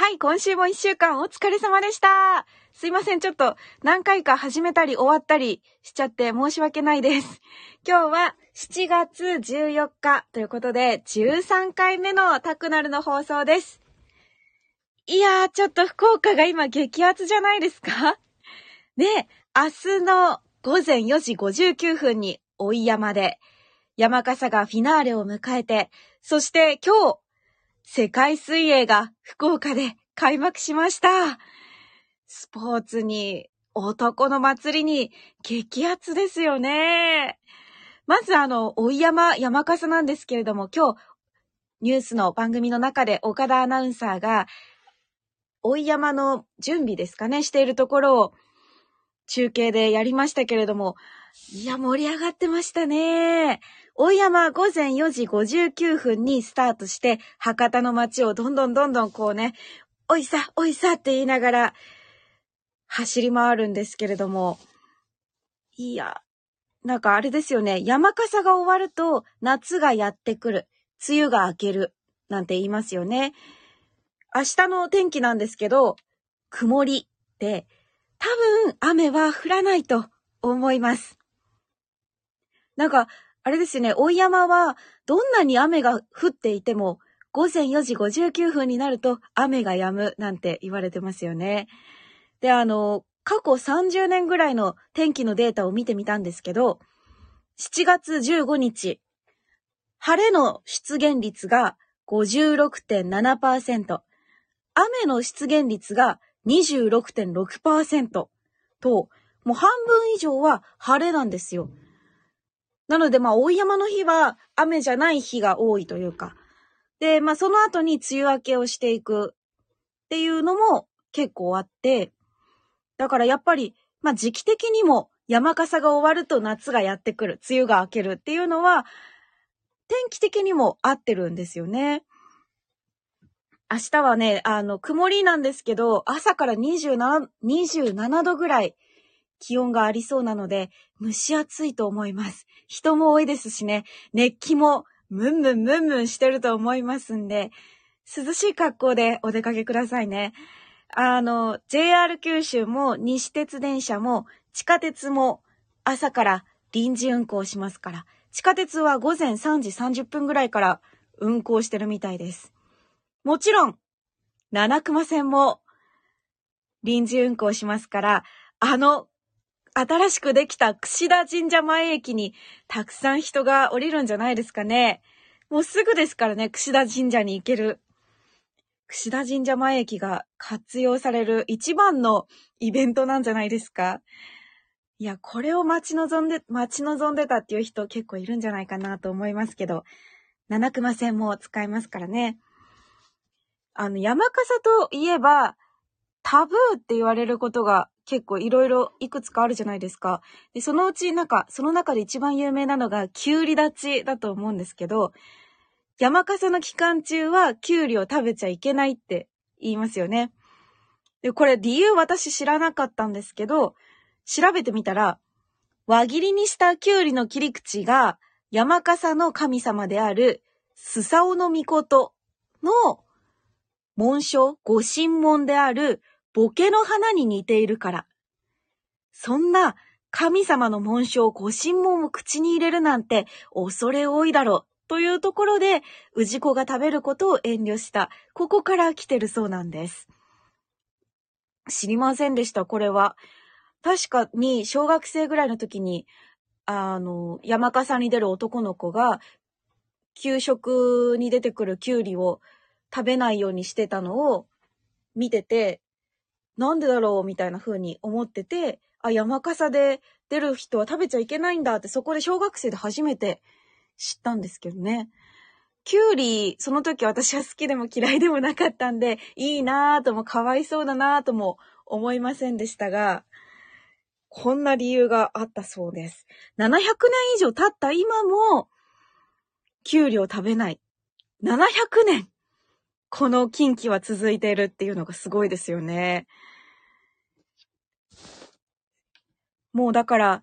はい、今週も一週間お疲れ様でした。すいません、ちょっと何回か始めたり終わったりしちゃって申し訳ないです。今日は7月14日ということで13回目のタクナルの放送です。いやー、ちょっと福岡が今激アツじゃないですか？で、明日の午前4時59分に追い山で山笠がフィナーレを迎えて、そして今日、世界水泳が福岡で開幕しました。スポーツに、男の祭りに、激アツですよね。まずあの、追山山笠なんですけれども、今日、ニュースの番組の中で岡田アナウンサーが、追山の準備ですかね、しているところを中継でやりましたけれども、いや、盛り上がってましたね。大山午前4時59分にスタートして、博多の街をどんどんどんどんこうね、おいさ、おいさって言いながら走り回るんですけれども、いや、なんかあれですよね。山笠が終わると夏がやってくる。梅雨が明ける。なんて言いますよね。明日の天気なんですけど、曇りで、多分雨は降らないと思います。なんか、あれですね、大山は、どんなに雨が降っていても、午前4時59分になると雨が止むなんて言われてますよね。で、あの、過去30年ぐらいの天気のデータを見てみたんですけど、7月15日、晴れの出現率が56.7%、雨の出現率が26.6%と、もう半分以上は晴れなんですよ。なので、まあ、大山の日は雨じゃない日が多いというか。で、まあ、その後に梅雨明けをしていくっていうのも結構あって、だからやっぱり、まあ、時期的にも山笠が終わると夏がやってくる、梅雨が明けるっていうのは、天気的にも合ってるんですよね。明日はね、あの、曇りなんですけど、朝から27、27度ぐらい気温がありそうなので、蒸し暑いと思います。人も多いですしね、熱気もムンムンムンムンしてると思いますんで、涼しい格好でお出かけくださいね。あの、JR 九州も西鉄電車も地下鉄も朝から臨時運行しますから、地下鉄は午前3時30分ぐらいから運行してるみたいです。もちろん、七熊線も臨時運行しますから、あの新しくできた串田神社前駅にたくさん人が降りるんじゃないですかね。もうすぐですからね、串田神社に行ける。串田神社前駅が活用される一番のイベントなんじゃないですか。いや、これを待ち望んで、待ち望んでたっていう人結構いるんじゃないかなと思いますけど、七熊線も使えますからね。あの、山笠といえば、タブーって言われることが結構いろいろいくつかあるじゃないですか。で、そのうちなんか、その中で一番有名なのが、キュウリ立ちだと思うんですけど、山笠の期間中はキュウリを食べちゃいけないって言いますよね。で、これ理由私知らなかったんですけど、調べてみたら、輪切りにしたキュウリの切り口が山笠の神様であるスサオノミコトの紋章、御神紋であるボケの花に似ているから。そんな神様の紋章、ご神紋を口に入れるなんて恐れ多いだろう。というところで、氏子が食べることを遠慮した。ここから来てるそうなんです。知りませんでした、これは。確かに、小学生ぐらいの時に、あの、山笠に出る男の子が、給食に出てくるキュウリを食べないようにしてたのを見てて、なんでだろうみたいな風に思ってて、あ、山笠で出る人は食べちゃいけないんだってそこで小学生で初めて知ったんですけどね。キュウリ、その時私は好きでも嫌いでもなかったんで、いいなぁともかわいそうだなぁとも思いませんでしたが、こんな理由があったそうです。700年以上経った今も、キュウリを食べない。700年この近畿は続いているっていうのがすごいですよね。もうだから、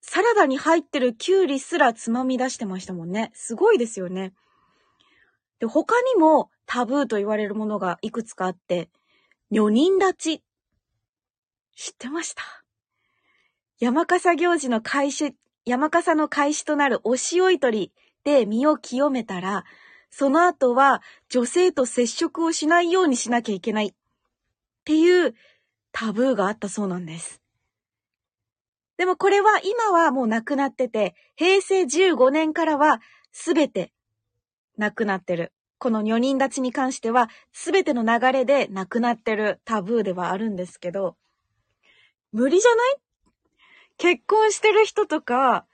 サラダに入ってるキュウリすらつまみ出してましたもんね。すごいですよね。で、他にもタブーと言われるものがいくつかあって、女人立ち。知ってました？山笠行事の開始、山笠の開始となる押し追い取りで身を清めたら、その後は女性と接触をしないようにしなきゃいけないっていうタブーがあったそうなんです。でもこれは今はもうなくなってて、平成15年からはすべてなくなってる。この女人立ちに関してはすべての流れでなくなってるタブーではあるんですけど、無理じゃない？結婚してる人とか、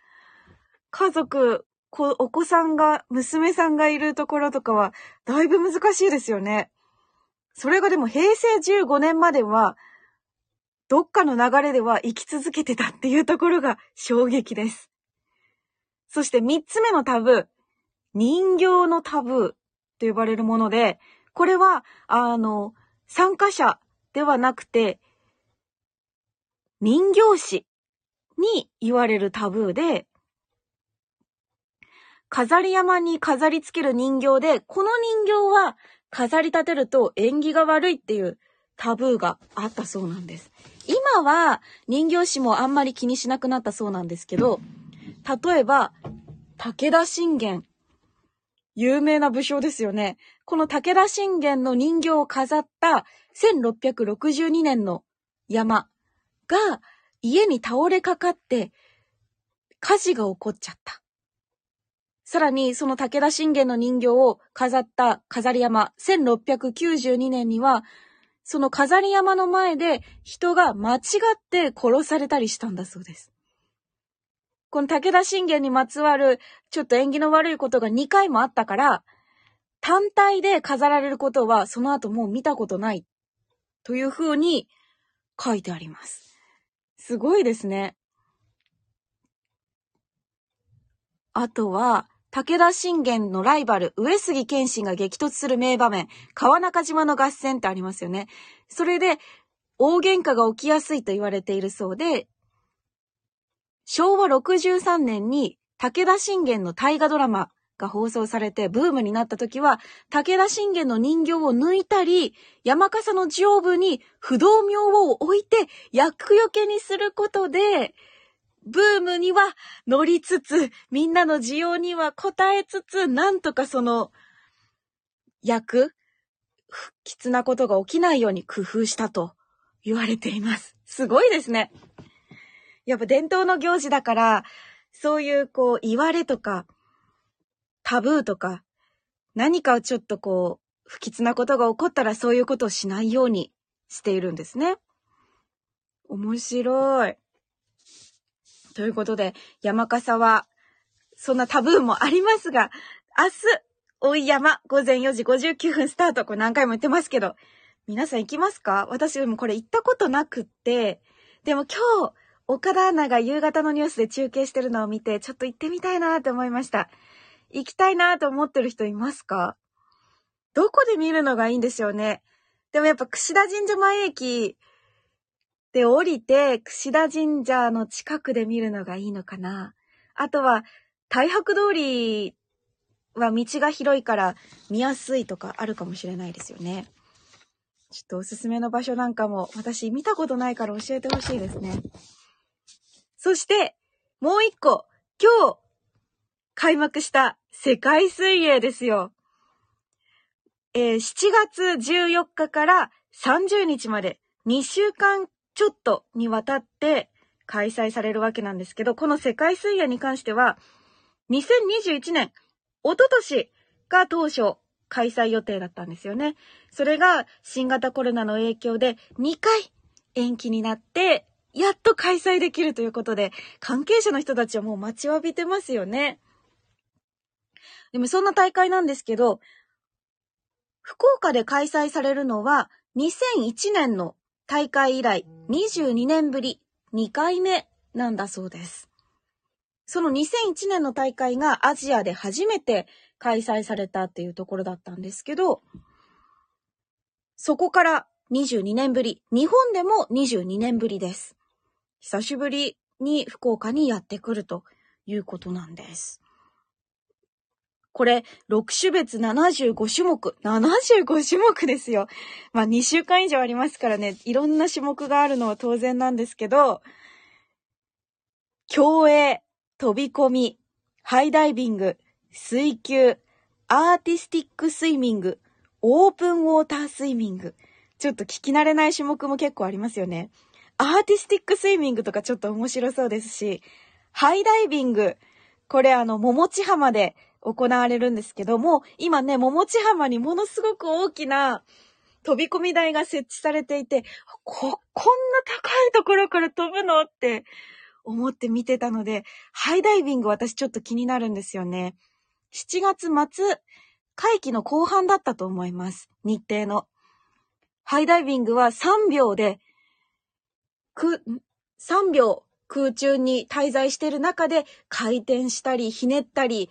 家族、お子さんが、娘さんがいるところとかは、だいぶ難しいですよね。それがでも平成15年までは、どっかの流れでは生き続けてたっていうところが衝撃です。そして三つ目のタブー。人形のタブーと呼ばれるもので、これは、あの、参加者ではなくて、人形師に言われるタブーで、飾り山に飾り付ける人形で、この人形は飾り立てると縁起が悪いっていうタブーがあったそうなんです。今は人形師もあんまり気にしなくなったそうなんですけど、例えば、武田信玄。有名な武将ですよね。この武田信玄の人形を飾った1662年の山が家に倒れかかって火事が起こっちゃった。さらに、その武田信玄の人形を飾った飾り山、1692年には、その飾り山の前で人が間違って殺されたりしたんだそうです。この武田信玄にまつわるちょっと縁起の悪いことが2回もあったから、単体で飾られることはその後もう見たことないという風に書いてあります。すごいですね。あとは、武田信玄のライバル、上杉謙信が激突する名場面、川中島の合戦ってありますよね。それで、大喧嘩が起きやすいと言われているそうで、昭和63年に武田信玄の大河ドラマが放送されてブームになった時は、武田信玄の人形を抜いたり、山笠の上部に不動明王を置いて、厄除けにすることで、ブームには乗りつつ、みんなの需要には応えつつ、なんとかその、役、不吉なことが起きないように工夫したと言われています。すごいですね。やっぱ伝統の行事だから、そういうこう、言われとか、タブーとか、何かをちょっとこう、不吉なことが起こったらそういうことをしないようにしているんですね。面白い。ということで、山笠は、そんなタブーもありますが、明日、大井山、午前4時59分スタート。これ何回も言ってますけど、皆さん行きますか？私もこれ行ったことなくって、でも今日、岡田アナが夕方のニュースで中継してるのを見て、ちょっと行ってみたいなって思いました。行きたいなと思ってる人いますか？どこで見るのがいいんですよね。でもやっぱ串田神社前駅で降りて、串田神社の近くで見るのがいいのかな。あとは、大白通りは道が広いから見やすいとかあるかもしれないですよね。ちょっとおすすめの場所なんかも私見たことないから教えてほしいですね。そして、もう一個、今日開幕した世界水泳ですよ。えー、7月14日から30日まで2週間ちょっとにわたって開催されるわけなんですけど、この世界水泳に関しては、2021年、おととしが当初開催予定だったんですよね。それが新型コロナの影響で2回延期になって、やっと開催できるということで、関係者の人たちはもう待ちわびてますよね。でもそんな大会なんですけど、福岡で開催されるのは2001年の大会以来22年ぶり2回目なんだそうです。その2001年の大会がアジアで初めて開催されたっていうところだったんですけど、そこから22年ぶり、日本でも22年ぶりです。久しぶりに福岡にやってくるということなんです。これ、6種別75種目。75種目ですよ。まあ、2週間以上ありますからね、いろんな種目があるのは当然なんですけど、競泳、飛び込み、ハイダイビング、水球、アーティスティックスイミング、オープンウォータースイミング。ちょっと聞き慣れない種目も結構ありますよね。アーティスティックスイミングとかちょっと面白そうですし、ハイダイビング。これあの、桃地浜で行われるんですけども、今ね、桃地浜にものすごく大きな飛び込み台が設置されていて、こ、こんな高いところから飛ぶのって思って見てたので、ハイダイビング私ちょっと気になるんですよね。7月末、会期の後半だったと思います。日程の。ハイダイビングは3秒で、く、3秒空中に滞在している中で回転したり、ひねったり、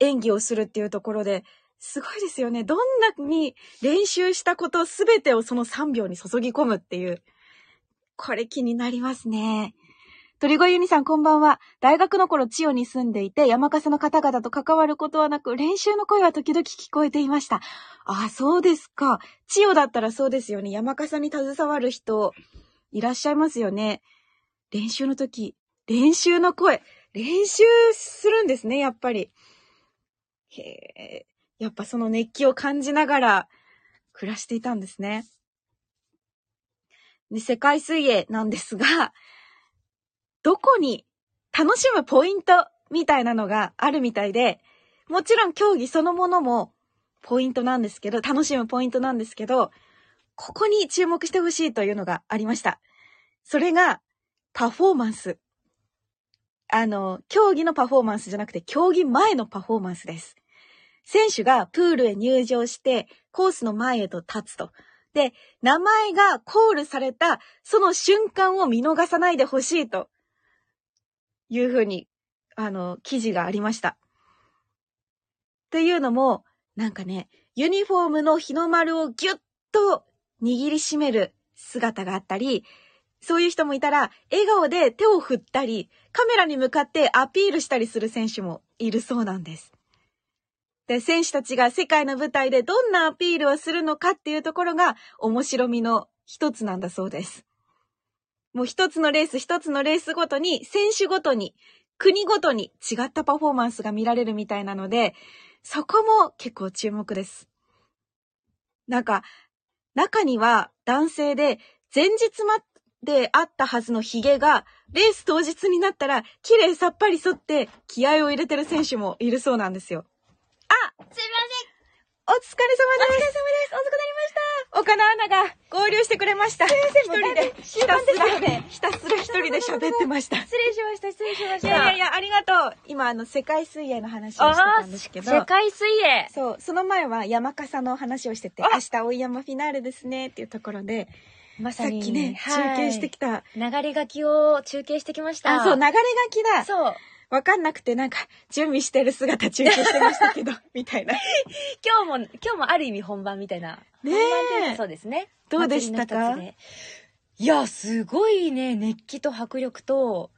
演技をするっていうところで、すごいですよね。どんなに練習したことすべてをその3秒に注ぎ込むっていう。これ気になりますね。鳥越ユニさんこんばんは。大学の頃千代に住んでいて山笠の方々と関わることはなく練習の声は時々聞こえていました。ああ、そうですか。千代だったらそうですよね。山笠に携わる人いらっしゃいますよね。練習の時、練習の声、練習するんですね、やっぱり。へえ、やっぱその熱気を感じながら暮らしていたんですね。で、世界水泳なんですが、どこに楽しむポイントみたいなのがあるみたいで、もちろん競技そのものもポイントなんですけど、楽しむポイントなんですけど、ここに注目してほしいというのがありました。それが、パフォーマンス。あの、競技のパフォーマンスじゃなくて、競技前のパフォーマンスです。選手がプールへ入場して、コースの前へと立つと。で、名前がコールされた、その瞬間を見逃さないでほしいと、いうふうに、あの、記事がありました。っていうのも、なんかね、ユニフォームの日の丸をギュッと握りしめる姿があったり、そういう人もいたら、笑顔で手を振ったり、カメラに向かってアピールしたりする選手もいるそうなんです。で、選手たちが世界の舞台でどんなアピールをするのかっていうところが面白みの一つなんだそうです。もう一つのレース一つのレースごとに、選手ごとに、国ごとに違ったパフォーマンスが見られるみたいなので、そこも結構注目です。なんか、中には男性で前日であったはずのヒゲが、レース当日になったら、綺麗さっぱり剃って気合を入れてる選手もいるそうなんですよ。あすいませんお疲れ様ですお疲れ様です遅くなりました岡野アナが合流してくれました。先一人で、ひたすら、ひたすら一人で喋ってました。い失礼しました失礼しましたやいやいや、ありがとう。今、あの、世界水泳の話をしてたんですけど。世界水泳そう、その前は山笠の話をしてて、あ明日追い山フィナーレですねっていうところで、さまさにっきね、はい中継してきた。流れ書きを中継してきました。あ、そう、流れ書きだ。そう。わかんなくて、なんか、準備してる姿中継してましたけど、みたいな。今日も今日もある意味本番みたいな。ねえ。そうですね。どうでしたか？いやすごいね熱気と迫力と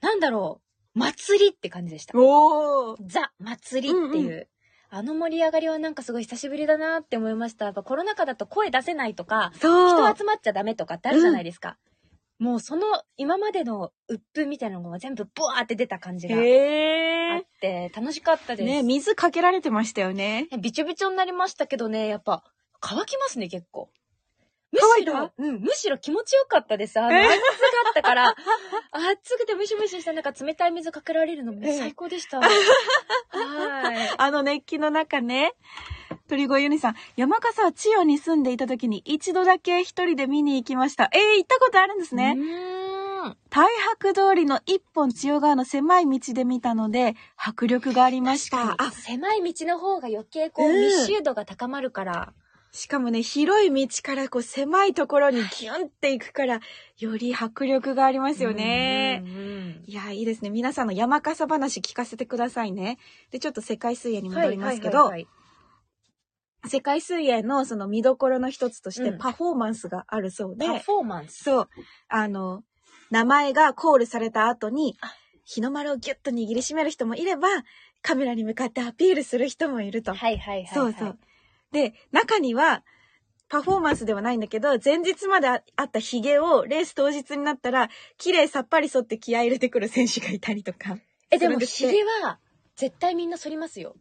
なんだろう祭りって感じでした。おー。ザ祭りっていう、うんうあの盛り上がりはなんかすごい久しぶりだなって思いました。やっぱコロナ禍だと声出せないとか、そう。人集まっちゃダメとかってあるじゃないですか。もうその今までの鬱憤みたいなのが全部ブワーって出た感じがあ。って楽しかったです。ね、水かけられてましたよね。びちょびちょになりましたけどね、やっぱ乾きますね結構。むしたろ、たうん、むしろ気持ちよかったです。あの、え？暑かったから、暑くてムシムシした中冷たい水かけられるのもえ？最高でした。はい。あの熱気の中ね。鳥越ユニさん、山笠は千代に住んでいた時に一度だけ一人で見に行きました。えー、行ったことあるんですね。うーん。大白通りの一本千代川の狭い道で見たので、迫力がありました。あ、狭い道の方が余計こう、うん密集度が高まるから。しかもね、広い道からこう狭いところにギュンって行くから、より迫力がありますよね。うんうんいや、いいですね。皆さんの山笠話聞かせてくださいね。で、ちょっと世界水泳にうん。戻りますけど、はいはいはいはい世界水泳のその見どころの一つとしてうんパフォーマンスがあるそうで、パフォーマンス。そう、あの、名前がコールされた後にあ、日の丸をギュッと握りしめる人もいれば、カメラに向かってアピールする人もいると。はいはいはい、はい。そうそう。。で、中には、パフォーマンスではないんだけど、前日までああったヒゲをレース当日になったら、綺麗さっぱり剃って気合い入れてくる選手がいたりとか。え、でもヒゲは、絶対みんな反りますよ。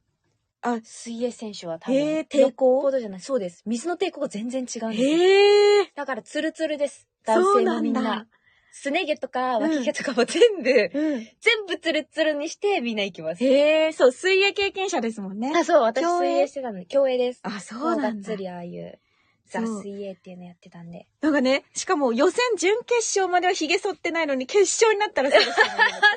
あ、水泳選手は多分。へー抵抗じゃない。そうです。水の抵抗が全然違うんですえ。だからツルツルです。男性なんだもみんな。すね毛とか脇毛とかも全部、うん。全部ツルツルにしてみんな行きます。へえ、そう、水泳経験者ですもんね。あ、そう、私水泳してたんで、競泳です。あ、そもうなんだ。っつりああいう、ザ水泳っていうのやってたんで。なんかね、しかも予選準決勝までは髭剃ってないのに、決勝になったらそうですよね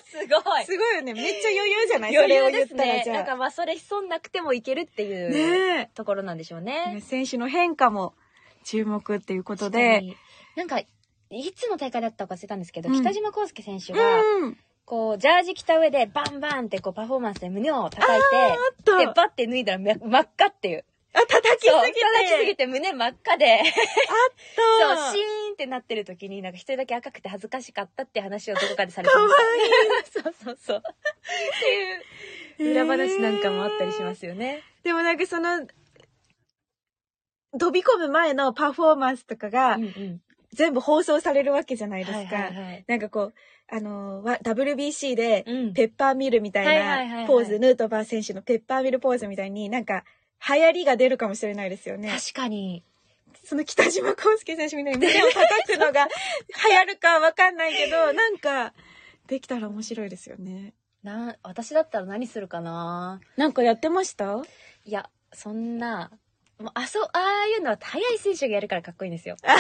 すごいすごいよね。めっちゃ余裕じゃない？余裕ですね。なんかまあそれ潜んなくてもいけるっていうねところなんでしょうえ。ね。選手の変化も注目っていうことで。になんか、いつの大会だったか忘れたんですけど、うん北島康介選手が、うん。こう、ジャージ着た上で、バンバンってこう、パフォーマンスで胸を叩いあて、と、で、バッて脱いだらめ真っ赤っていう。あ、叩きすぎて。叩きすぎて胸真っ赤で、と そう、シーンってなってる時に、なんか一人だけ赤くて恥ずかしかったって話をどこかでされてかわました。そうそうそう。っていう裏話なんかもあったりしますよね。でもなんかその、飛び込む前のパフォーマンスとかがうんうん。全部放送されるわけじゃないですか。はいはいはい。なんかこう、あのーわ WBC でうん。ペッパーミルみたいはいはいはいはないポーズ、ヌートバー選手のペッパーミルポーズみたいになんか流行りが出るかもしれないですよね。確かに。その北島康介選手みたいに胸を叩くのが流行るかわかんないけど、なんかできたら面白いですよね。な、私だったら何するかな？なんかやってました？いや、そんな、もうあそう、ああいうのは速い選手がやるからかっこいいんですよ。中途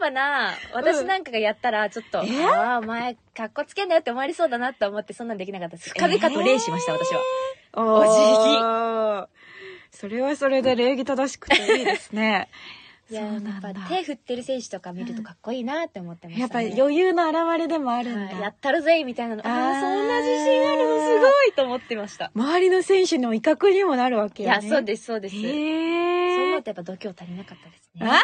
半端な、私なんかがやったら、ちょっと、えああ、お前、かっこつけんなよって思われそうだなと思って、そんなんできなかったです。深々と礼しました、私は。お辞儀。それはそれで礼儀正しくていいですね。いや、やっぱ手振ってる選手とか見るとかっこいいなって思ってまやっぱしたね。り余裕の表れでもあるんだ。はいやったるぜみたいなの。ああそんな自信あるのすごいと思ってました。周りの選手の威嚇にもなるわけいよね。や、そうです、そうです。へそうー思うとやっぱ度胸足りなかったですね。あ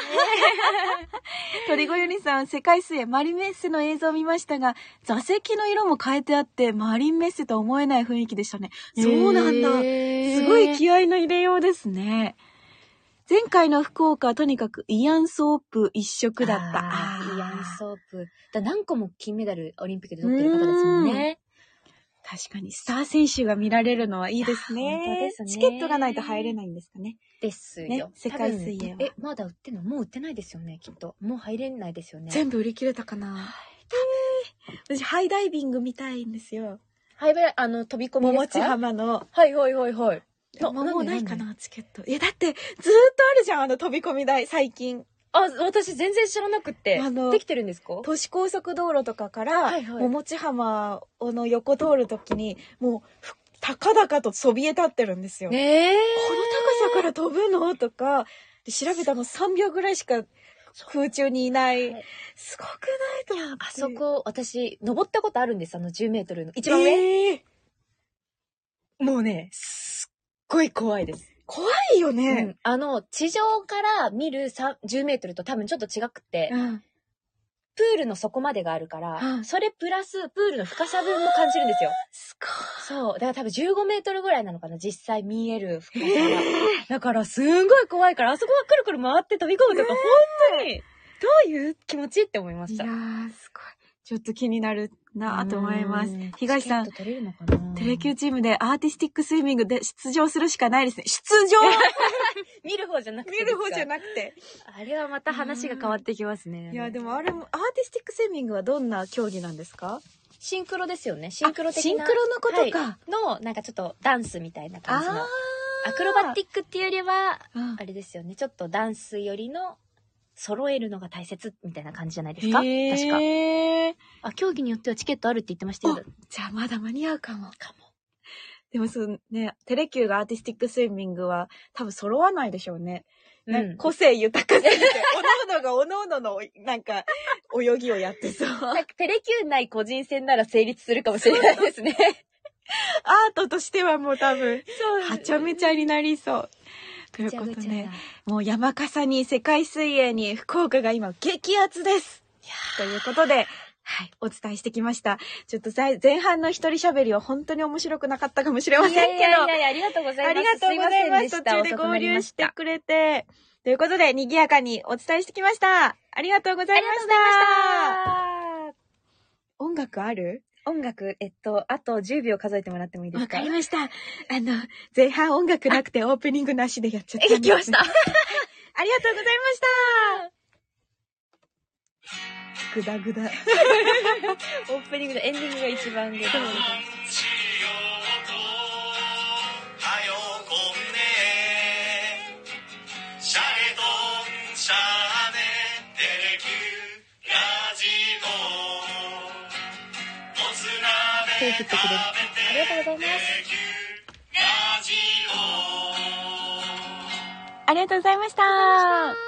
鳥越よりさん、世界水泳マリンメッセの映像を見ましたが、座席の色も変えてあって、マリンメッセとは思えない雰囲気でしたね。そうなんだ。すごい気合の入れようですね。前回の福岡はとにかくイアンソープ一色だった。イアンーソープ。だ何個も金メダルオリンピックで取ってる方ですもんね。確かに、スター選手が見られるのはいいですね。本当ですねチケットがないと入れないんですかね。ですよ。ね世界水泳は多分え、まだ売ってんのもう売ってないですよね、きっと。もう入れないですよね。全部売り切れたかな。えー私、ハイダイビング見たいんですよ。はい、あの、飛び込みです地浜の。はいはいはいはい。なもうないかな、チケット。いや、だって、ずーっとあるじゃん、あの飛び込み台、最近。あ、私全然知らなくって。あのできてるんですか？都市高速道路とかから、はいはい桃地浜の横通るときに、もう、ふ高々とそびえ立ってるんですよ。ねえ。この高さから飛ぶの？とか、で調べたの3秒ぐらいしか空中にいない。はいすごくないと思って。あそこ、私、登ったことあるんです、あの10メートルの。一番上、えーもうね、ごい怖いです。怖いようね。ん。あの、地上から見るさ10メートルと多分ちょっと違くて、うんプールの底までがあるから、うんそれプラスプールの深さ分も感じるんですよ。すごそう。だから多分15メートルぐらいなのかな、実際見える深さが。だからすんごい怖いから、あそこはくるくる回って飛び込むとか、本当に、どういう気持ちって思いました。いやー、すごい。ちょっと気になるなと思いますうん。東さんテレキューチームでアーティスティックスイミングで出場するしかないですね。出場 見る方じゃなくて見る方じゃななくて。あれはまた話が変わってきますね。いや、でもあれも、アーティスティックスイミングはどんな競技なんですか？シンクロですよね。シンクロ的な。あシンクロのことかはいの、なんかちょっとダンスみたいな感じの。ーアクロバティックっていうよりは、うんあれですよね。ちょっとダンスよりの、揃えるのが大切みたいな感じじゃないですか？確か。へーあ、競技によってはチケットあるって言ってましたよ。じゃあまだ間に合うかも。かも。でもそうね、テレキューがアーティスティックスイミングは多分揃わないでしょうね。なんか個性豊かすぎて、おのおのがおのおののなんか泳ぎをやってそう。なんかテレキュー内個人戦なら成立するかもしれないですね。アートとしてはもう多分、はちゃめちゃになりそう。ということで、もう山笠に世界水泳に福岡が今激アツです。ということで、はい、お伝えしてきました。ちょっと前半の一人喋りは本当に面白くなかったかもしれませんけど。いやいやいやありがとうございます。ありがとうございます。途中で合流して遅くれて。ということで、賑やかにお伝えしてきました。ありがとうございました。ありがとうございました。音楽ある？音楽、えっと、あと10秒数えてもらってもいいですか？わかりました。あの、前半音楽なくてオープニングなしでやっちゃった。え、来ました。ありがとうございました。ぐだぐだ。オープニングとエンディングが一番で。しよう鍋手振ってくれる。ありがとうございます。ありがとうございました。